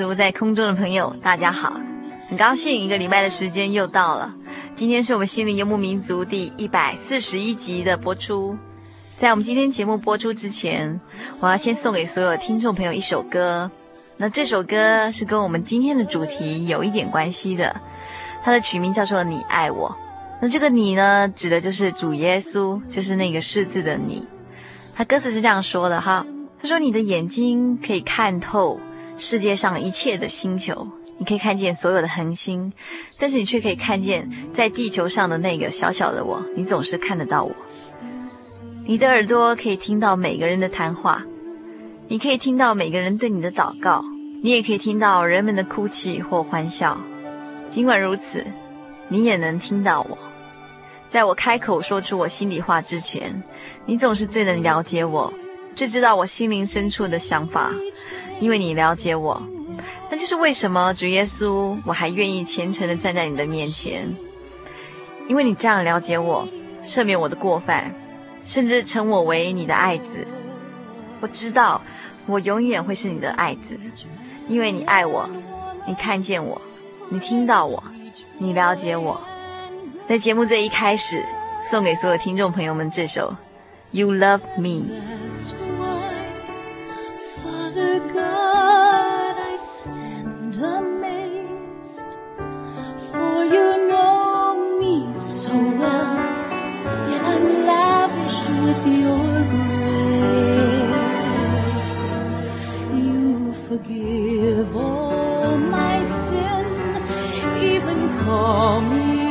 族，在空中的朋友，大家好，很高兴一个礼拜的时间又到了。今天是我们心灵游牧民族第一百四十一集的播出。在我们今天节目播出之前，我要先送给所有听众朋友一首歌。那这首歌是跟我们今天的主题有一点关系的，它的曲名叫做《你爱我》。那这个“你”呢，指的就是主耶稣，就是那个识字的“你”。他歌词是这样说的哈，他说：“你的眼睛可以看透。”世界上一切的星球，你可以看见所有的恒星，但是你却可以看见在地球上的那个小小的我。你总是看得到我。你的耳朵可以听到每个人的谈话，你可以听到每个人对你的祷告，你也可以听到人们的哭泣或欢笑。尽管如此，你也能听到我。在我开口说出我心里话之前，你总是最能了解我，最知道我心灵深处的想法。因为你了解我，那就是为什么主耶稣，我还愿意虔诚地站在你的面前。因为你这样了解我，赦免我的过犯，甚至称我为你的爱子。我知道，我永远会是你的爱子，因为你爱我，你看见我，你听到我，你了解我。在节目这一开始，送给所有听众朋友们这首《You Love Me》。forgive all my sin, even call me.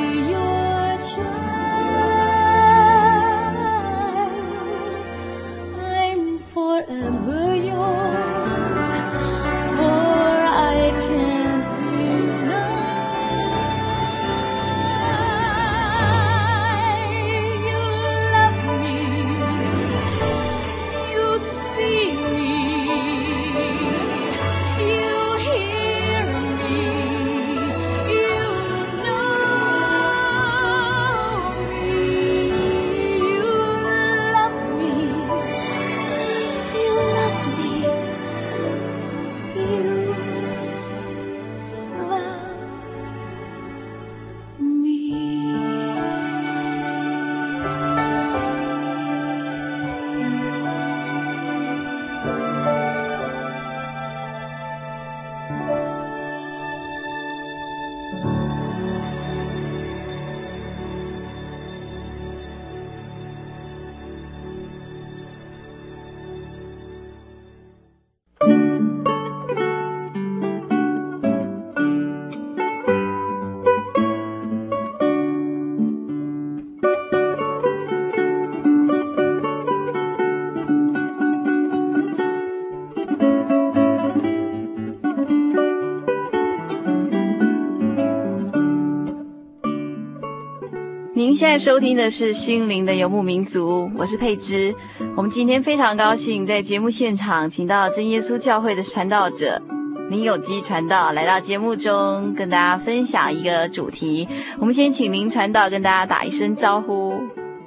现在收听的是《心灵的游牧民族》，我是佩芝。我们今天非常高兴在节目现场请到真耶稣教会的传道者林有基传道来到节目中，跟大家分享一个主题。我们先请林传道跟大家打一声招呼。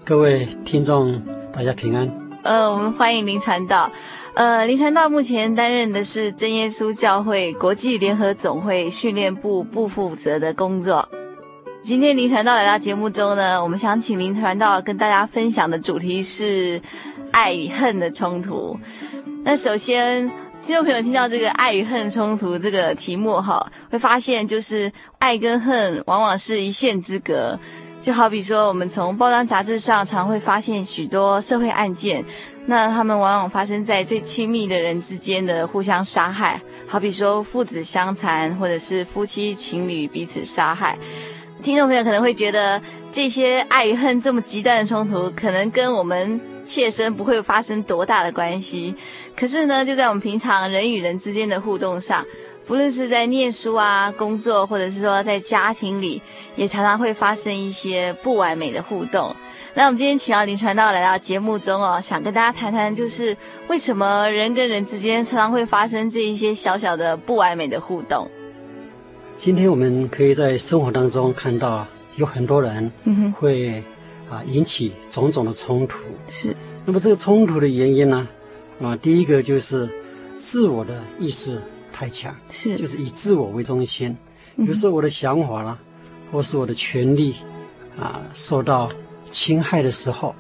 各位听众，大家平安。呃，我们欢迎林传道。呃，林传道目前担任的是真耶稣教会国际联合总会训练部部负责的工作。今天林传道来到节目中呢，我们想请林传道跟大家分享的主题是爱与恨的冲突。那首先，听众朋友听到这个爱与恨冲突这个题目哈，会发现就是爱跟恨往往是一线之隔。就好比说，我们从报章杂志上常会发现许多社会案件，那他们往往发生在最亲密的人之间的互相杀害，好比说父子相残，或者是夫妻情侣彼此杀害。听众朋友可能会觉得这些爱与恨这么极端的冲突，可能跟我们切身不会发生多大的关系。可是呢，就在我们平常人与人之间的互动上，不论是在念书啊、工作，或者是说在家庭里，也常常会发生一些不完美的互动。那我们今天请到林传道来到节目中哦，想跟大家谈谈，就是为什么人跟人之间常常会发生这一些小小的不完美的互动。今天我们可以在生活当中看到有很多人会啊引起种种的冲突。是。那么这个冲突的原因呢？啊，第一个就是自我的意识太强，是，就是以自我为中心。有时候我的想法啦，或是我的权利啊受到侵害的时候，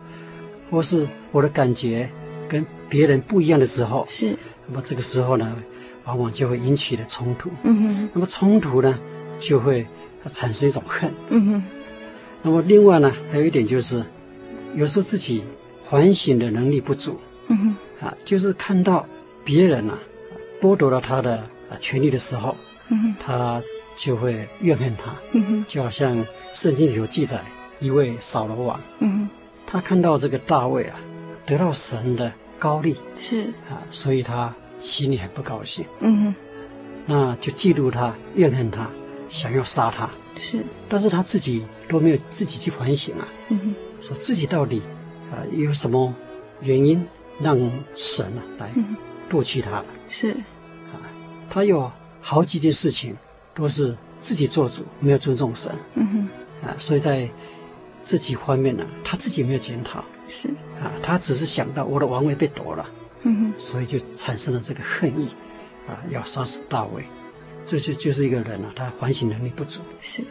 或是我的感觉跟别人不一样的时候，是。那么这个时候呢？往往就会引起的冲突，嗯哼，那么冲突呢，就会产生一种恨，嗯哼。那么另外呢，还有一点就是，有时候自己反省的能力不足，嗯哼，啊，就是看到别人啊剥夺了他的啊权利的时候，嗯哼，他就会怨恨他，嗯哼，就好像圣经里有记载一位扫罗王，嗯哼，他看到这个大卫啊得到神的高利，是。啊，所以他。心里很不高兴，嗯哼，那就嫉妒他、怨恨他，想要杀他。是，但是他自己都没有自己去反省啊，嗯哼，说自己到底啊、呃、有什么原因让神啊来夺去他？是，啊，他有好几件事情都是自己做主，没有尊重神，嗯哼，啊，所以在这几方面呢，他自己没有检讨，是，啊，他只是想到我的王位被夺了。所以就产生了这个恨意，啊，要杀死大卫，这就就是一个人啊，他反省能力不足。是，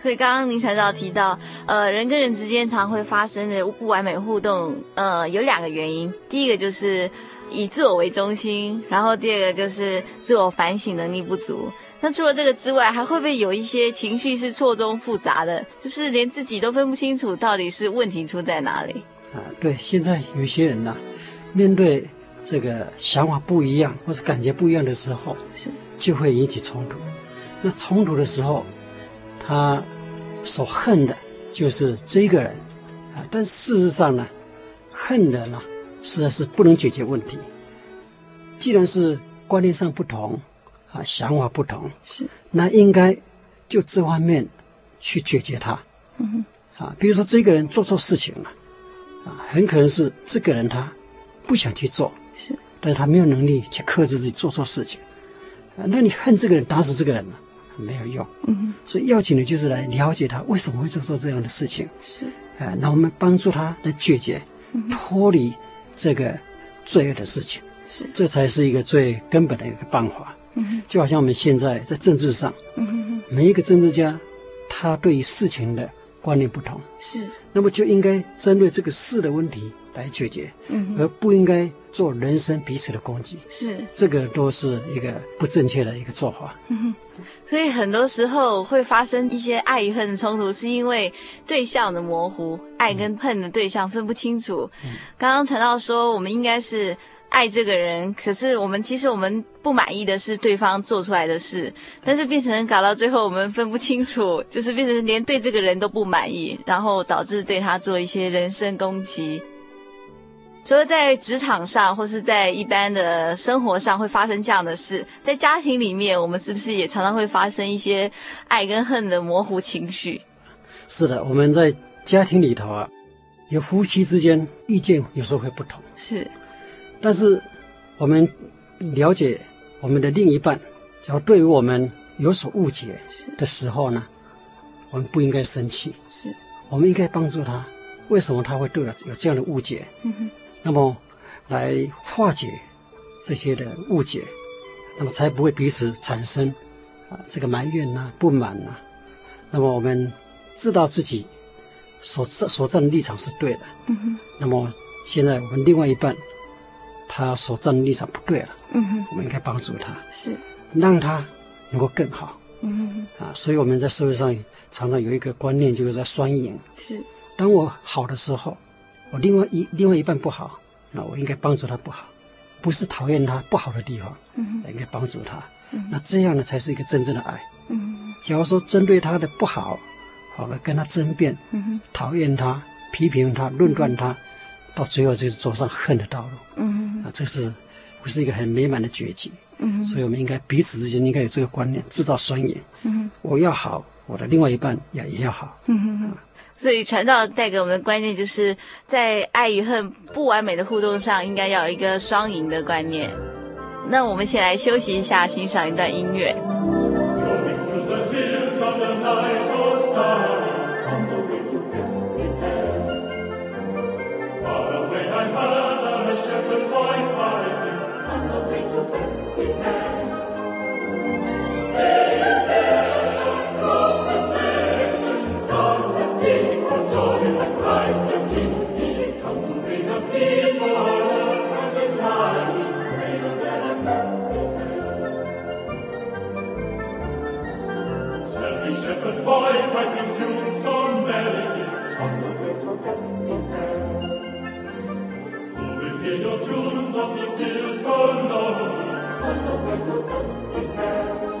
所以刚刚林传道提到，呃，人跟人之间常会发生的不完美互动，呃，有两个原因，第一个就是以自我为中心，然后第二个就是自我反省能力不足。那除了这个之外，还会不会有一些情绪是错综复杂的，就是连自己都分不清楚到底是问题出在哪里？啊，对，现在有些人呢、啊，面对。这个想法不一样，或者感觉不一样的时候，是就会引起冲突。那冲突的时候，他所恨的就是这个人啊。但事实上呢，恨的呢，实在是不能解决问题。既然是观念上不同啊，想法不同，是那应该就这方面去解决它。嗯，啊，比如说这个人做错事情了，啊，很可能是这个人他不想去做。是，但是他没有能力去克制自己做错事情，啊，那你恨这个人，打死这个人嘛，没有用。嗯哼，所以要紧的就是来了解他为什么会做出这样的事情。是，啊，那我们帮助他来解决，脱离这个罪恶的事情。是，这才是一个最根本的一个办法。嗯哼，就好像我们现在在政治上，嗯哼，每一个政治家，他对于事情的观念不同。是，那么就应该针对这个事的问题来解决，嗯，而不应该做人身彼此的攻击，是这个都是一个不正确的一个做法。嗯，所以很多时候会发生一些爱与恨的冲突，是因为对象的模糊，爱跟恨的对象分不清楚。嗯，刚刚传道说，我们应该是爱这个人，可是我们其实我们不满意的是对方做出来的事，但是变成搞到最后我们分不清楚，就是变成连对这个人都不满意，然后导致对他做一些人身攻击。除了在职场上，或是在一般的生活上会发生这样的事，在家庭里面，我们是不是也常常会发生一些爱跟恨的模糊情绪？是的，我们在家庭里头啊，有夫妻之间意见有时候会不同，是，但是我们了解我们的另一半，只要对于我们有所误解的时候呢，我们不应该生气，是，我们应该帮助他。为什么他会对我有这样的误解？嗯哼，那么来化解这些的误解，那么才不会彼此产生啊这个埋怨呐、啊、不满呐、啊。那么我们知道自己所站所站的立场是对的。嗯哼，那么现在我们另外一半他所站的立场不对了。嗯哼，我们应该帮助他，是让他能够更好。嗯哼，啊，所以我们在社会上常常有一个观念，就是在双赢。是。当我好的时候，我另外一另外一半不好，那我应该帮助他不好，不是讨厌他不好的地方，嗯，应该帮助他，嗯，那这样呢才是一个真正的爱，嗯。假如说针对他的不好，好了跟他争辩，嗯，讨厌他、批评他、论断他，到最后就是走上恨的道路，嗯，啊，这是不是一个很美满的结局？嗯，所以我们应该彼此之间应该有这个观念，制造双赢。嗯，我要好，我的另外一半也也要好。嗯。所以传道带给我们的观念，就是在爱与恨不完美的互动上，应该要有一个双赢的观念。那我们先来休息一下，欣赏一段音乐。的游牧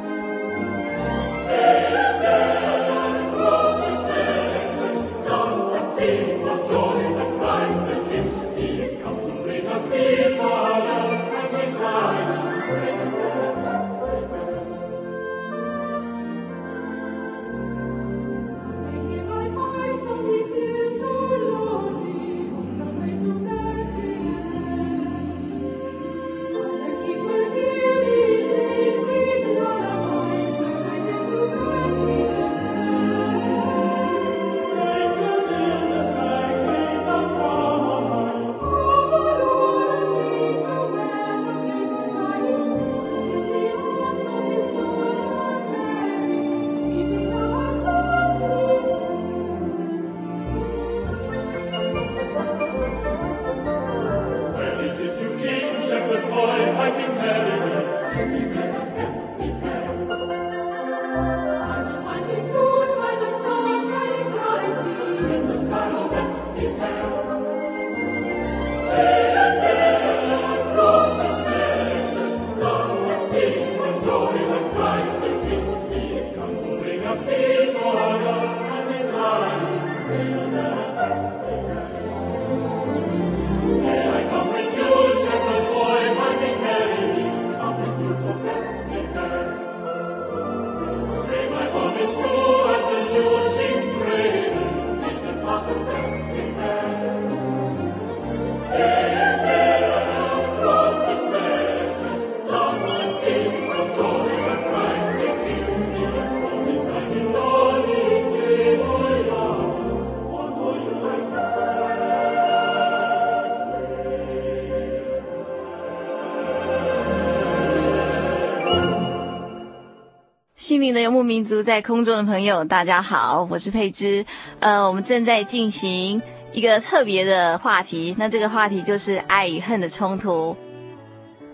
民族在空中的朋友，大家好，我是佩芝。呃，我们正在进行一个特别的话题，那这个话题就是爱与恨的冲突。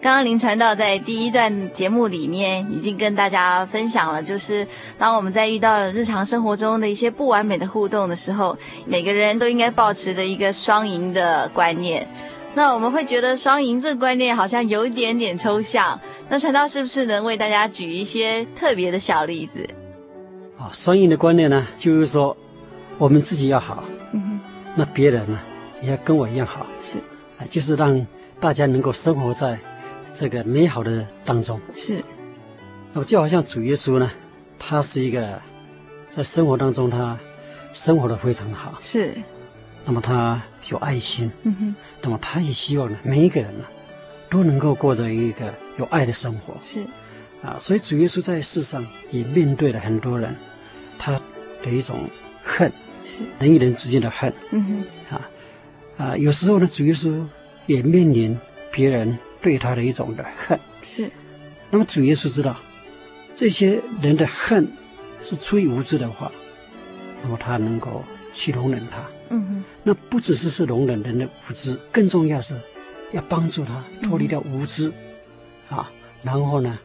刚刚林传道在第一段节目里面已经跟大家分享了，就是当我们在遇到日常生活中的一些不完美的互动的时候，每个人都应该保持着一个双赢的观念。那我们会觉得双赢这个观念好像有一点点抽象。那传道是不是能为大家举一些特别的小例子？啊，双赢的观念呢，就是说我们自己要好，嗯哼，那别人呢也要跟我一样好，是，啊，就是让大家能够生活在这个美好的当中，是。那么就好像主耶稣呢，他是一个在生活当中他生活的非常好，是。那么他有爱心，嗯哼。那么他也希望呢，每一个人呢，都能够过着一个有爱的生活。是。啊，所以主耶稣在世上也面对了很多人，他的一种恨，是人与人之间的恨。嗯哼。啊啊，有时候呢，主耶稣也面临别人对他的一种的恨。是。那么主耶稣知道，这些人的恨是出于无知的话，那么他能够去容忍他。嗯哼，那不只是是容忍人的无知，更重要是要帮助他脱离掉无知，嗯、啊，然后呢，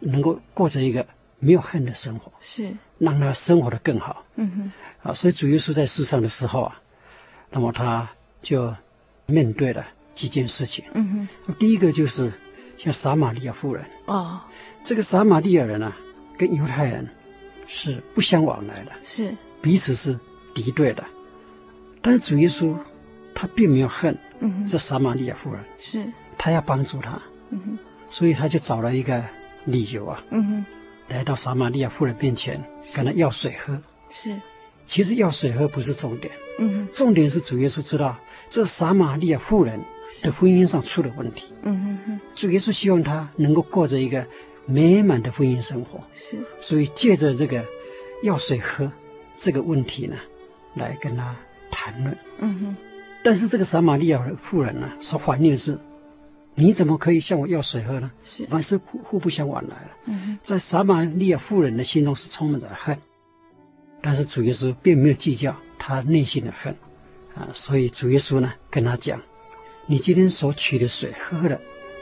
能够过着一个没有恨的生活，是让他生活的更好。嗯哼，啊，所以主耶稣在世上的时候啊，那么他就面对了几件事情。嗯哼，第一个就是像撒玛利亚妇人。哦，这个撒玛利亚人啊，跟犹太人是不相往来的，是彼此是敌对的。但是主耶稣，他并没有恨这撒玛利亚妇人，是。他要帮助他，所以他就找了一个理由啊，来到撒玛利亚妇人面前，跟他要水喝。是，其实要水喝不是重点，嗯，重点是主耶稣知道这撒玛利亚妇人的婚姻上出了问题，主耶稣希望他能够过着一个美满的婚姻生活，是，所以借着这个要水喝这个问题呢，来跟他。谈论，嗯哼，但是这个撒玛利亚妇人呢，所怀念的是，你怎么可以向我要水喝呢？是，凡是互互不相往来了。嗯哼，在撒玛利亚妇人的心中是充满着恨，但是主耶稣并没有计较他内心的恨，啊，所以主耶稣呢跟他讲，你今天所取的水喝了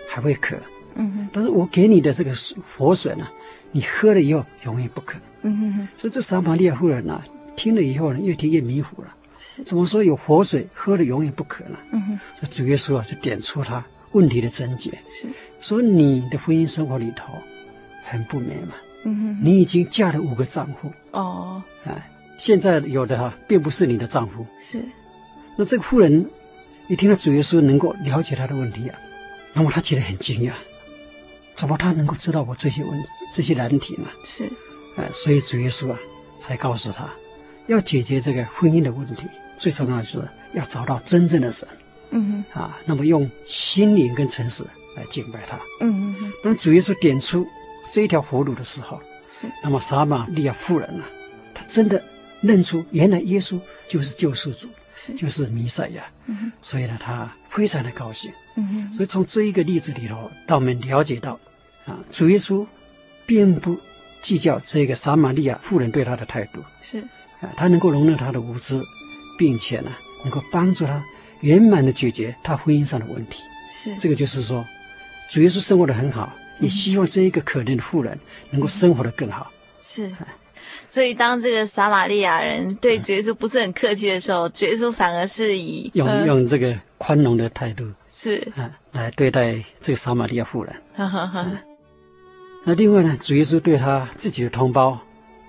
还会渴，嗯哼，但是我给你的这个活水呢，你喝了以后永远不渴，嗯哼，所以这撒玛利亚妇人呢听了以后呢，越听越迷糊了。是怎么说有活水喝了永远不渴呢？嗯哼，所以主耶稣啊就点出他问题的症结，是。说你的婚姻生活里头很不美满，嗯哼，你已经嫁了五个丈夫。哦，哎，现在有的哈并不是你的丈夫，是，那这个妇人一听到主耶稣能够了解他的问题啊，那么他觉得很惊讶，怎么他能够知道我这些问题这些难题呢？是，哎，所以主耶稣啊才告诉他。要解决这个婚姻的问题，最重要的是要找到真正的神，嗯哼，啊，那么用心灵跟诚实来敬拜他，嗯哼。当主耶稣点出这一条活路的时候，是，那么撒玛利亚妇人呢，她真的认出原来耶稣就是救世主，是，就是弥赛亚，嗯哼，所以呢，她非常的高兴，嗯哼。所以从这一个例子里头，让我们了解到，啊，主耶稣并不计较这个撒玛利亚妇人对他的态度，是。啊，他能够容忍他的无知，并且呢，能够帮助他圆满的解决他婚姻上的问题。是这个，就是说，主耶稣生活的很好，也希望这一个可怜的妇人能够生活得更好。是，所以当这个撒玛利亚人对主耶稣不是很客气的时候，主耶稣反而是以用用这个宽容的态度是啊来对待这个撒玛利亚妇人。哈哈哈。那另外呢，主耶稣对他自己的同胞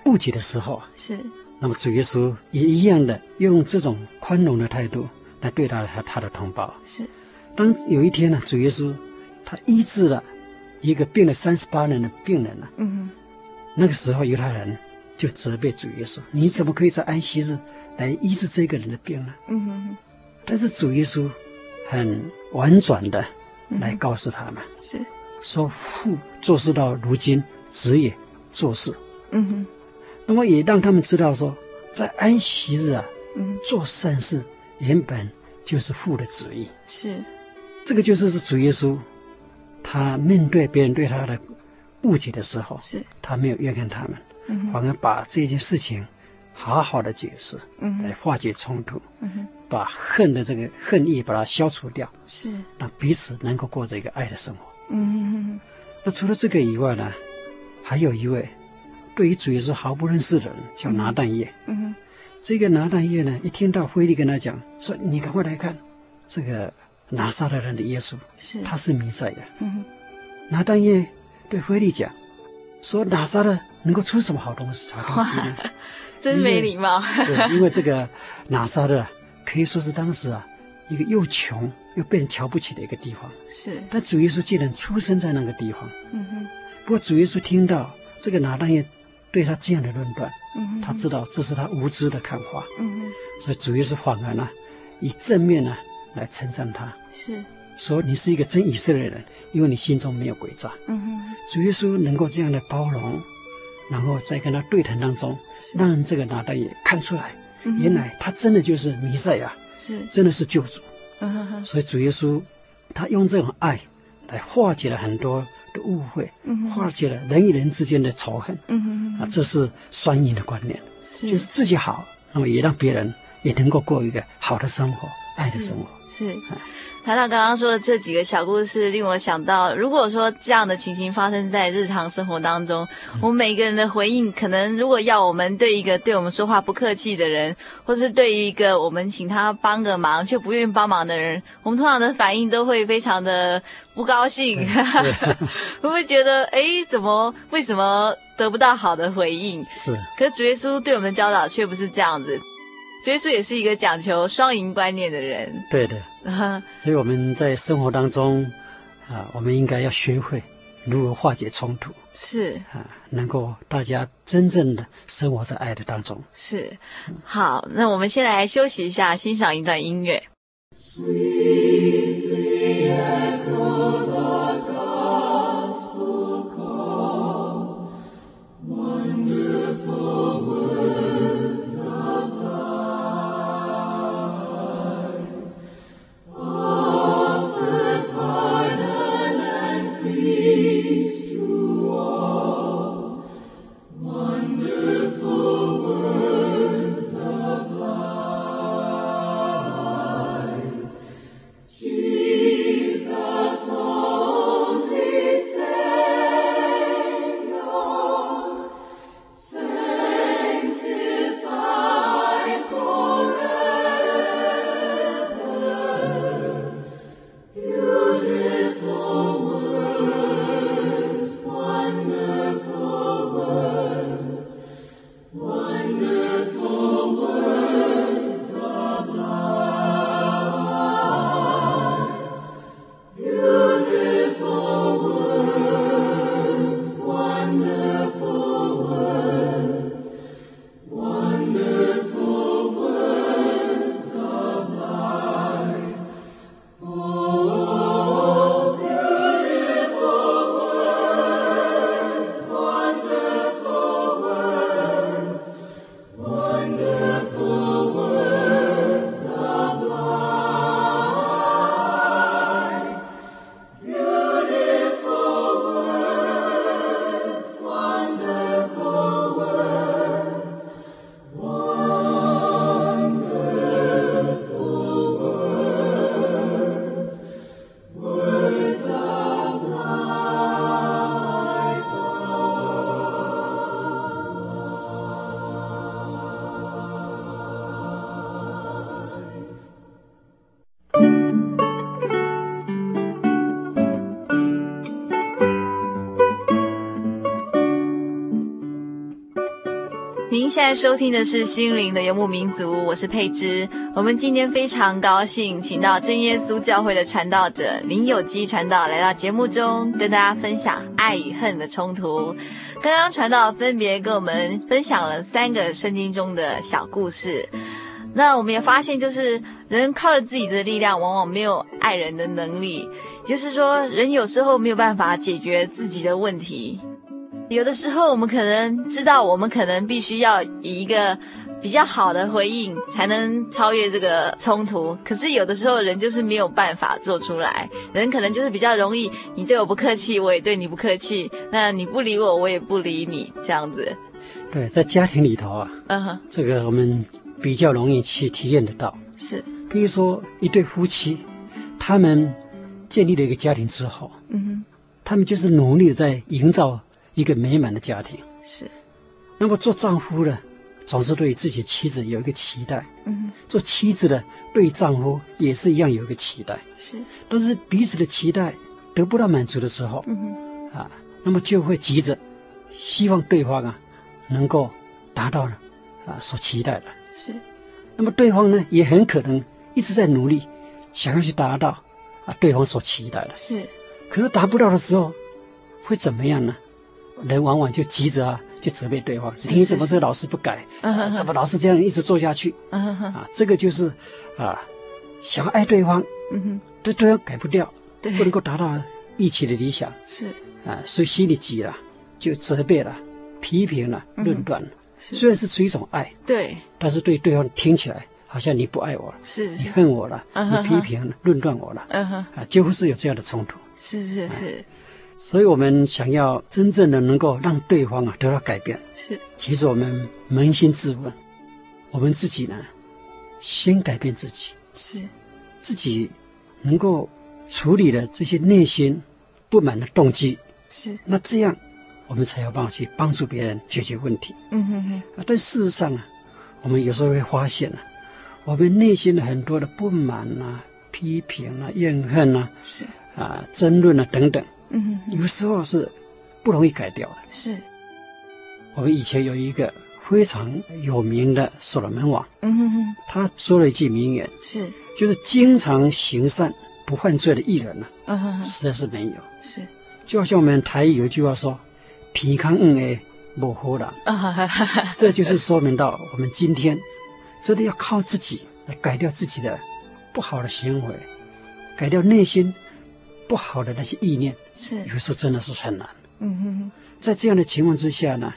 不解的时候是。那么主耶稣也一样的用这种宽容的态度来对待他他的同胞。是，当有一天呢，主耶稣他医治了一个病了三十八年的病人了。嗯哼。那个时候犹太人就责备主耶稣：“你怎么可以在安息日来医治这个人的病呢？”嗯哼。但是主耶稣很婉转的来告诉他们：“是，说父做事到如今，子也做事。”嗯哼。那么也让他们知道说，在安息日啊，嗯，做善事原本就是父的旨意。是，这个就是是主耶稣，他面对别人对他的误解的时候，是，他没有怨恨他们，嗯，反而把这件事情好好的解释，嗯，来化解冲突，嗯，把恨的这个恨意把它消除掉，是，让彼此能够过着一个爱的生活。嗯，那除了这个以外呢，还有一位。对于主耶稣毫不认识的人叫拿但业，嗯哼，这个拿但业呢，一听到菲利跟他讲说：“你赶快来看，这个拿撒勒人的耶稣，是他是弥赛亚。”嗯哼，拿但业对菲利讲说：“拿撒勒能够出什么好东西？好东西呢？真没礼貌。对，因为这个拿撒勒可以说是当时啊一个又穷又被人瞧不起的一个地方。是，但主耶稣既然出生在那个地方，嗯哼，不过主耶稣听到这个拿但业。对他这样的论断，嗯，他知道这是他无知的看法，嗯，所以主耶稣反而呢，以正面呢来称赞他，是。说你是一个真以色列人，因为你心中没有诡诈。嗯哼，主耶稣能够这样的包容，然后在跟他对谈当中，让这个拿单也看出来，嗯，原来他真的就是弥赛亚，是。真的是救主。嗯所以主耶稣他用这种爱来化解了很多的误会，嗯，化解了人与人之间的仇恨，嗯哼，啊，这是双赢的观念，是。就是自己好，那么也让别人也能够过一个好的生活，爱的生活，是。是谈到刚刚说的这几个小故事，令我想到，如果说这样的情形发生在日常生活当中，我们每个人的回应，可能如果要我们对一个对我们说话不客气的人，或是对于一个我们请他帮个忙却不愿意帮忙的人，我们通常的反应都会非常的不高兴，会不会觉得，哎，怎么为什么得不到好的回应？是。可是主耶稣对我们的教导却不是这样子。耶稣也是一个讲求双赢观念的人，对的。所以我们在生活当中，啊，我们应该要学会如何化解冲突，是啊，能够大家真正的生活在爱的当中。是，好，那我们先来休息一下，欣赏一段音乐。现在收听的是心灵的游牧民族，我是佩芝。我们今天非常高兴，请到真耶稣教会的传道者林有基传道来到节目中，跟大家分享爱与恨的冲突。刚刚传道分别跟我们分享了三个圣经中的小故事。那我们也发现，就是人靠着自己的力量，往往没有爱人的能力。就是说，人有时候没有办法解决自己的问题。有的时候，我们可能知道，我们可能必须要以一个比较好的回应，才能超越这个冲突。可是有的时候，人就是没有办法做出来。人可能就是比较容易，你对我不客气，我也对你不客气。那你不理我，我也不理你，这样子。对，在家庭里头啊，嗯哼，这个我们比较容易去体验得到。是，比如说一对夫妻，他们建立了一个家庭之后，嗯哼，他们就是努力在营造。一个美满的家庭。是，那么做丈夫的总是对自己妻子有一个期待，嗯，做妻子的对丈夫也是一样有一个期待，是，但是彼此的期待得不到满足的时候，嗯啊，那么就会急着希望对方啊能够达到了啊所期待的，是，那么对方呢也很可能一直在努力想要去达到啊对方所期待的，是，可是达不到的时候会怎么样呢？人往往就急着啊，就责备对方，是你怎么这老是不改？怎么老是这样一直做下去？啊，这个就是啊，想爱对方，嗯，对对方改不掉，不能够达到一起的理想。是。啊，所以心里急了，就责备了、批评了、论断了。是。虽然是出于一种爱，对，但是对对方听起来好像你不爱我了，是你恨我了，你批评了、论断我了，啊，几乎是有这样的冲突。是是是所以，我们想要真正的能够让对方啊得到改变，是，其实我们扪心自问，我们自己呢，先改变自己，是。自己能够处理了这些内心不满的动机，是，那这样我们才有办法去帮助别人解决问题。嗯哼哼，啊。但事实上啊，我们有时候会发现啊，我们内心的很多的不满啊、批评啊、怨恨啊、是，啊争论啊等等，嗯有时候是不容易改掉的。是，我们以前有一个非常有名的所罗门王，嗯哼哼，他说了一句名言，是，就是经常行善不犯罪的艺人呢、嗯哼哼，实在是没有。是，就好像我们台语有一句话说：“皮康恩哎，不好人。啊哈哈哈，”这就是说明到我们今天真的要靠自己来改掉自己的不好的行为，改掉内心不好的那些意念，是，有时候真的是很难。嗯哼哼，在这样的情况之下呢，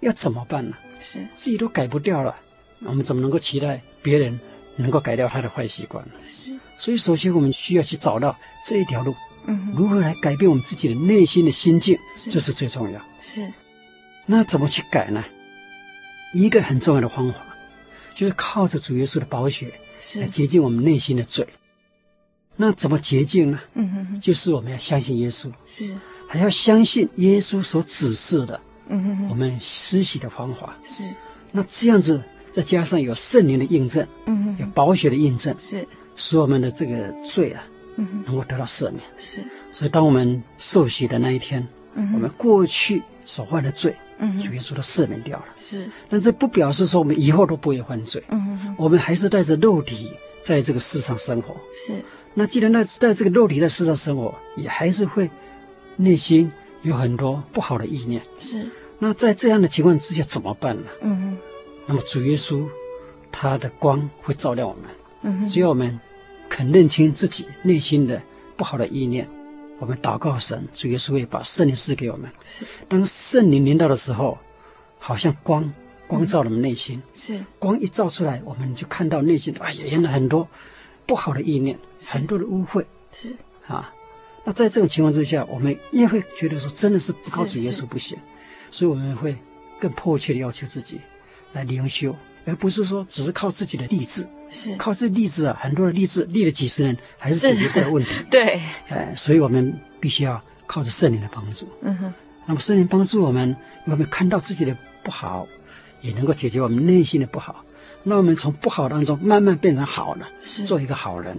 要怎么办呢？是，自己都改不掉了，我们怎么能够期待别人能够改掉他的坏习惯呢？是，所以，首先我们需要去找到这一条路，嗯哼，如何来改变我们自己的内心的心境，是这是最重要。是，那怎么去改呢？一个很重要的方法，就是靠着主耶稣的宝血来是，洁净我们内心的罪。那怎么洁净呢？嗯哼哼，就是我们要相信耶稣，是，还要相信耶稣所指示的嗯哼哼，我们施洗的方法。是，那这样子，再加上有圣灵的印证，嗯哼有，宝血的印证，是，使我们的这个罪啊嗯哼，能够得到赦免。是，所以，当我们受洗的那一天，嗯，我们过去所犯的罪，嗯哼，主耶稣都赦免掉了。是，但这不表示说我们以后都不会犯罪，嗯哼哼，我们还是带着肉体在这个世上生活。是，那既然在在这个肉体在世上生活，也还是会内心有很多不好的意念。是，那在这样的情况之下怎么办呢？嗯嗯，那么主耶稣他的光会照亮我们。嗯哼，只要我们肯认清自己内心的不好的意念，我们祷告神，主耶稣会把圣灵赐给我们。是，当圣灵临到的时候，好像光光照了我们内心，是，光一照出来，我们就看到内心，哎呀，原来很多不好的意念，很多的污秽是，啊。那在这种情况之下，我们也会觉得说，真的是不靠主耶稣不行，所以我们会更迫切的要求自己来灵修，而不是说只是靠自己的励志。是，靠这励志啊，很多的励志立了几十年，还是解决不了问题。对，哎，所以我们必须要靠着圣灵的帮助。嗯哼，那么圣灵帮助我们，我们看到自己的不好，也能够解决我们内心的不好。那我们从不好当中慢慢变成好的，是，做一个好人。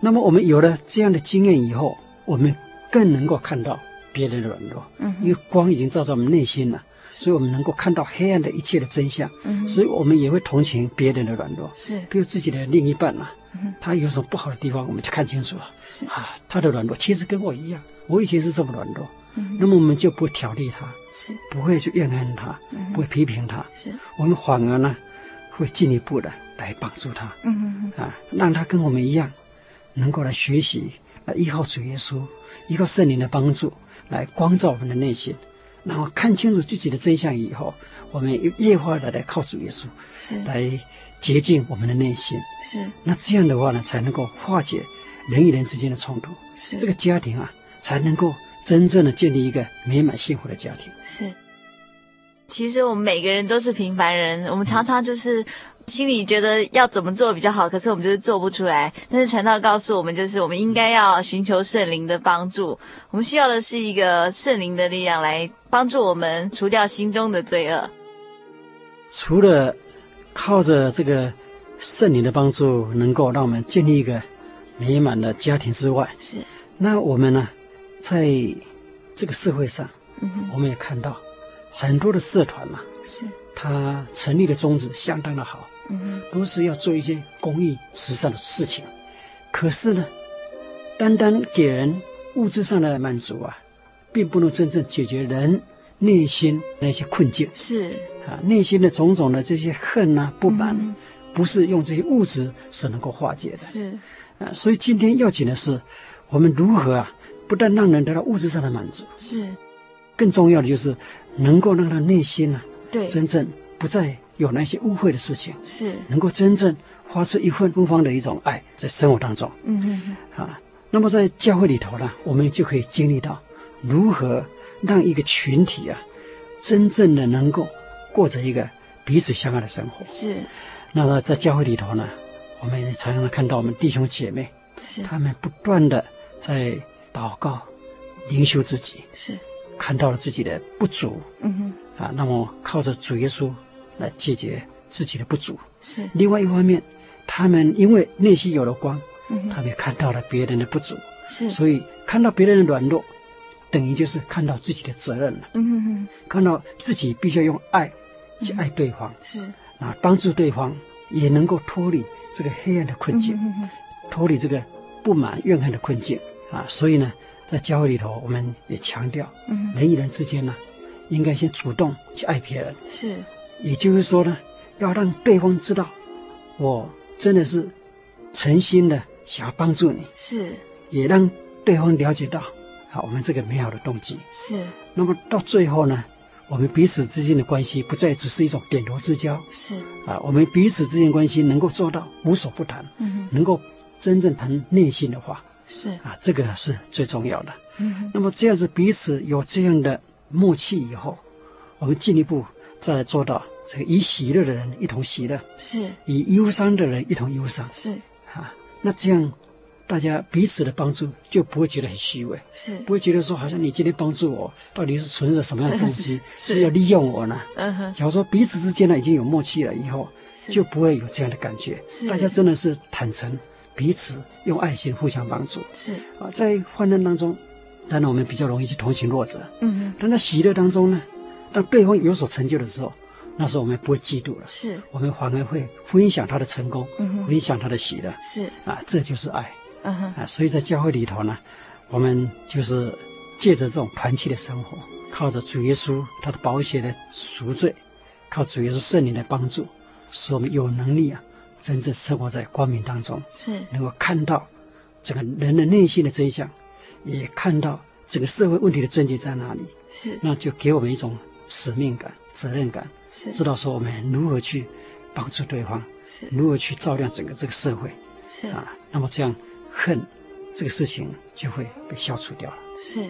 那么我们有了这样的经验以后，我们更能够看到别人的软弱，嗯，因为光已经照在我们内心了，所以我们能够看到黑暗的一切的真相。嗯，所以我们也会同情别人的软弱。是，比如自己的另一半啊嗯，他有什么不好的地方，我们就看清楚了。是，啊，他的软弱其实跟我一样，我以前是这么软弱，嗯那么我们就不会挑剔他，是，不会去怨恨他，嗯不会批评他，是，我们反而呢，会进一步的来帮助他，嗯哼，啊，让他跟我们一样，能够来学习，来依靠主耶稣，依靠圣灵的帮助，来光照我们的内心，然后看清楚自己的真相以后，我们又越发的来靠主耶稣，是，来洁净我们的内心。是，那这样的话呢，才能够化解人与人之间的冲突，是，这个家庭啊，才能够真正的建立一个美满幸福的家庭。是。其实我们每个人都是平凡人，我们常常就是心里觉得要怎么做比较好，可是我们就是做不出来。但是传道告诉我们，就是我们应该要寻求圣灵的帮助，我们需要的是一个圣灵的力量来帮助我们除掉心中的罪恶。除了靠着这个圣灵的帮助，能够让我们建立一个美满的家庭之外，是，那我们呢，在这个社会上，嗯，我们也看到很多的社团嘛、啊，是，它成立的宗旨相当的好，嗯哼，都是要做一些公益慈善的事情。可是呢，单单给人物质上的满足啊，并不能真正解决人内心那些困境，是。啊，内心的种种的这些恨啊、不满，嗯、不是用这些物质是能够化解的。是。啊，所以今天要紧的是，我们如何啊，不但让人得到物质上的满足，是。更重要的就是能够让他内心啊，对，真正不再有那些污秽的事情，是。能够真正发出一份芬芳的一种爱在生活当中。嗯哼哼啊，那么在教会里头呢，我们就可以经历到如何让一个群体啊，真正的能够过着一个彼此相爱的生活。是，那么在教会里头呢，我们也常常看到我们弟兄姐妹，是。他们不断的在祷告、灵修自己，是看到了自己的不足，嗯哼，啊，那么靠着主耶稣来解决自己的不足。是。另外一方面，他们因为内心有了光，嗯他们也看到了别人的不足，是，所以看到别人的软弱，等于就是看到自己的责任了，嗯哼哼，看到自己必须要用爱去爱对方，是。啊，帮助对方也能够脱离这个黑暗的困境，嗯哼哼。脱离这个不满怨恨的困境。啊。所以呢，在教会里头，我们也强调，嗯。人与人之间呢，应该先主动去爱别人。是。也就是说呢，要让对方知道，我真的是诚心的想要帮助你，是。也让对方了解到，啊，我们这个美好的动机。是。那么到最后呢，我们彼此之间的关系不再只是一种点头之交，是，啊，我们彼此之间关系能够做到无所不谈，嗯能够真正谈内心的话，是，啊，这个是最重要的。嗯那么这样子彼此有这样的默契以后，我们进一步再来做到这个以喜乐的人一同喜乐，是。以忧伤的人一同忧伤。是。啊。那这样大家彼此的帮助就不会觉得很虚伪，是，不会觉得说好像你今天帮助我，到底是存着什么样的动机，是。是要利用我呢？嗯哼。假如说彼此之间呢已经有默契了以后，是。就不会有这样的感觉。是。大家真的是坦诚，彼此用爱心互相帮助是，啊。在患难当中，当然我们比较容易去同情弱者。嗯哼但在喜乐当中呢，当对方有所成就的时候，那时候我们不会嫉妒了，是我们反而会分享他的成功，嗯哼分享他的喜乐是，啊，这就是爱嗯哼啊。所以在教会里头呢，我们就是借着这种团契的生活，靠着主耶稣他的宝血的赎罪，靠主耶稣圣灵的帮助，使我们有能力啊，真正生活在光明当中，是能够看到整个人的内心的真相，也看到整个社会问题的症结在哪里。是那就给我们一种使命感、责任感，是知道说我们如何去帮助对方，是如何去照亮整个这个社会是啊。那么这样恨这个事情就会被消除掉了。是，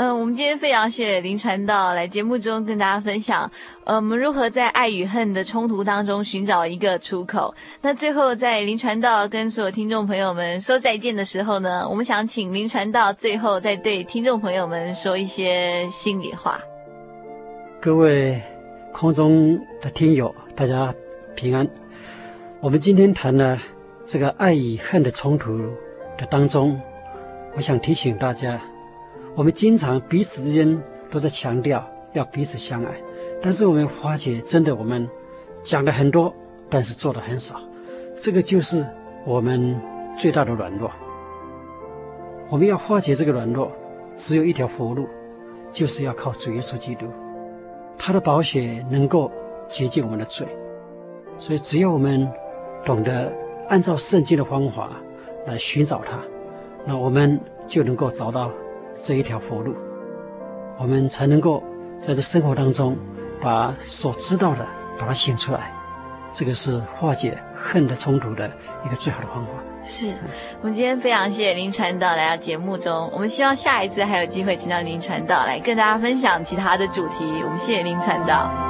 嗯、我们今天非常谢谢林传道来节目中跟大家分享，呃，我们如何在爱与恨的冲突当中寻找一个出口。那最后，在林传道跟所有听众朋友们说再见的时候呢，我们想请林传道最后再对听众朋友们说一些心里话。各位空中的听友，大家平安。我们今天谈了这个爱与恨的冲突的当中，我想提醒大家，我们经常彼此之间都在强调要彼此相爱，但是我们发觉，真的我们讲的很多，但是做的很少，这个就是我们最大的软弱。我们要化解这个软弱，只有一条活路，就是要靠主耶稣基督。他的宝血能够洁净我们的罪，所以只要我们懂得按照圣经的方法来寻找他，那我们就能够找到这一条活路，我们才能够在这生活当中把所知道的把它显出来，这个是化解恨的冲突的一个最好的方法。是我们今天非常谢谢林传道来到节目中，我们希望下一次还有机会请到林传道来跟大家分享其他的主题。我们谢谢林传道。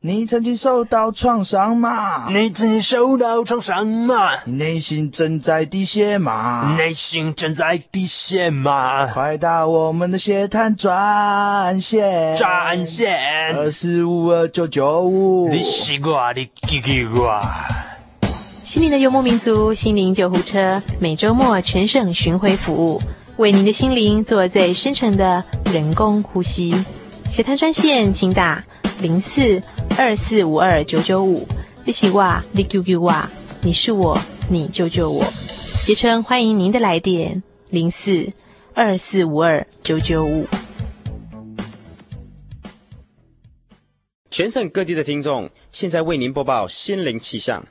你曾经受到创伤吗？你曾经受到创伤吗？你内心正在滴血吗？内心正在滴血吗？快打我们的血滩专线！专线二四五二九九五。你西瓜，你给给我。心灵的游牧民族，心灵救护车，每周末全省巡回服务，为您的心灵做最深层的人工呼吸。血滩专线，请打零四。二四五二九九五，你是我，你救救我，你是我，你救救我。协称欢迎您的来电，零四二四五二九九五。全省各地的听众，现在为您播报心灵气象。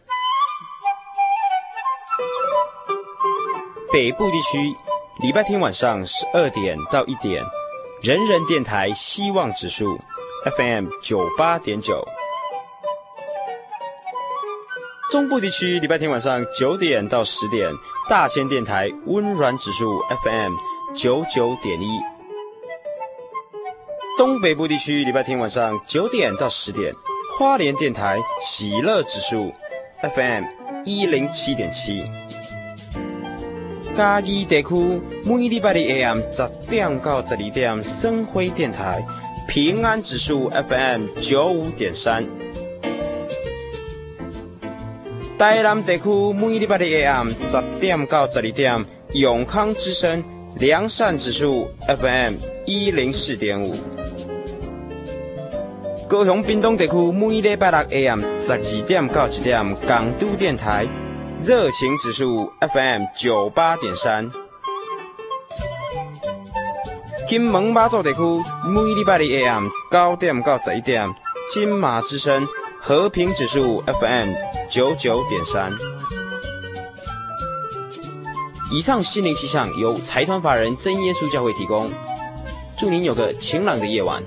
北部地区，礼拜天晚上十二点到一点，人人电台希望指数。FM 九八点九，中部地区礼拜天晚上九点到十点，大千电台温暖指数 FM 九九点一。东北部地区礼拜天晚上九点到十点，花莲电台喜乐指数 FM 一零七点七。嘉义地区每礼拜的 AM 十点到十二点，生辉电台。平安指数 FM 九五点三，台南地区每礼拜的 AM 十点到十二点，永康之声良善指数 FM 一零四点五，高雄屏东地区每礼拜六 AM 十二点到一点，港都电台热情指数 FM 九八点三。金门马祖地区每礼拜的 AM 九点到十一点，金马之声和平指数 FM 九九点三。以上心灵气象由财团法人真耶稣教会提供，祝您有个晴朗的夜晚。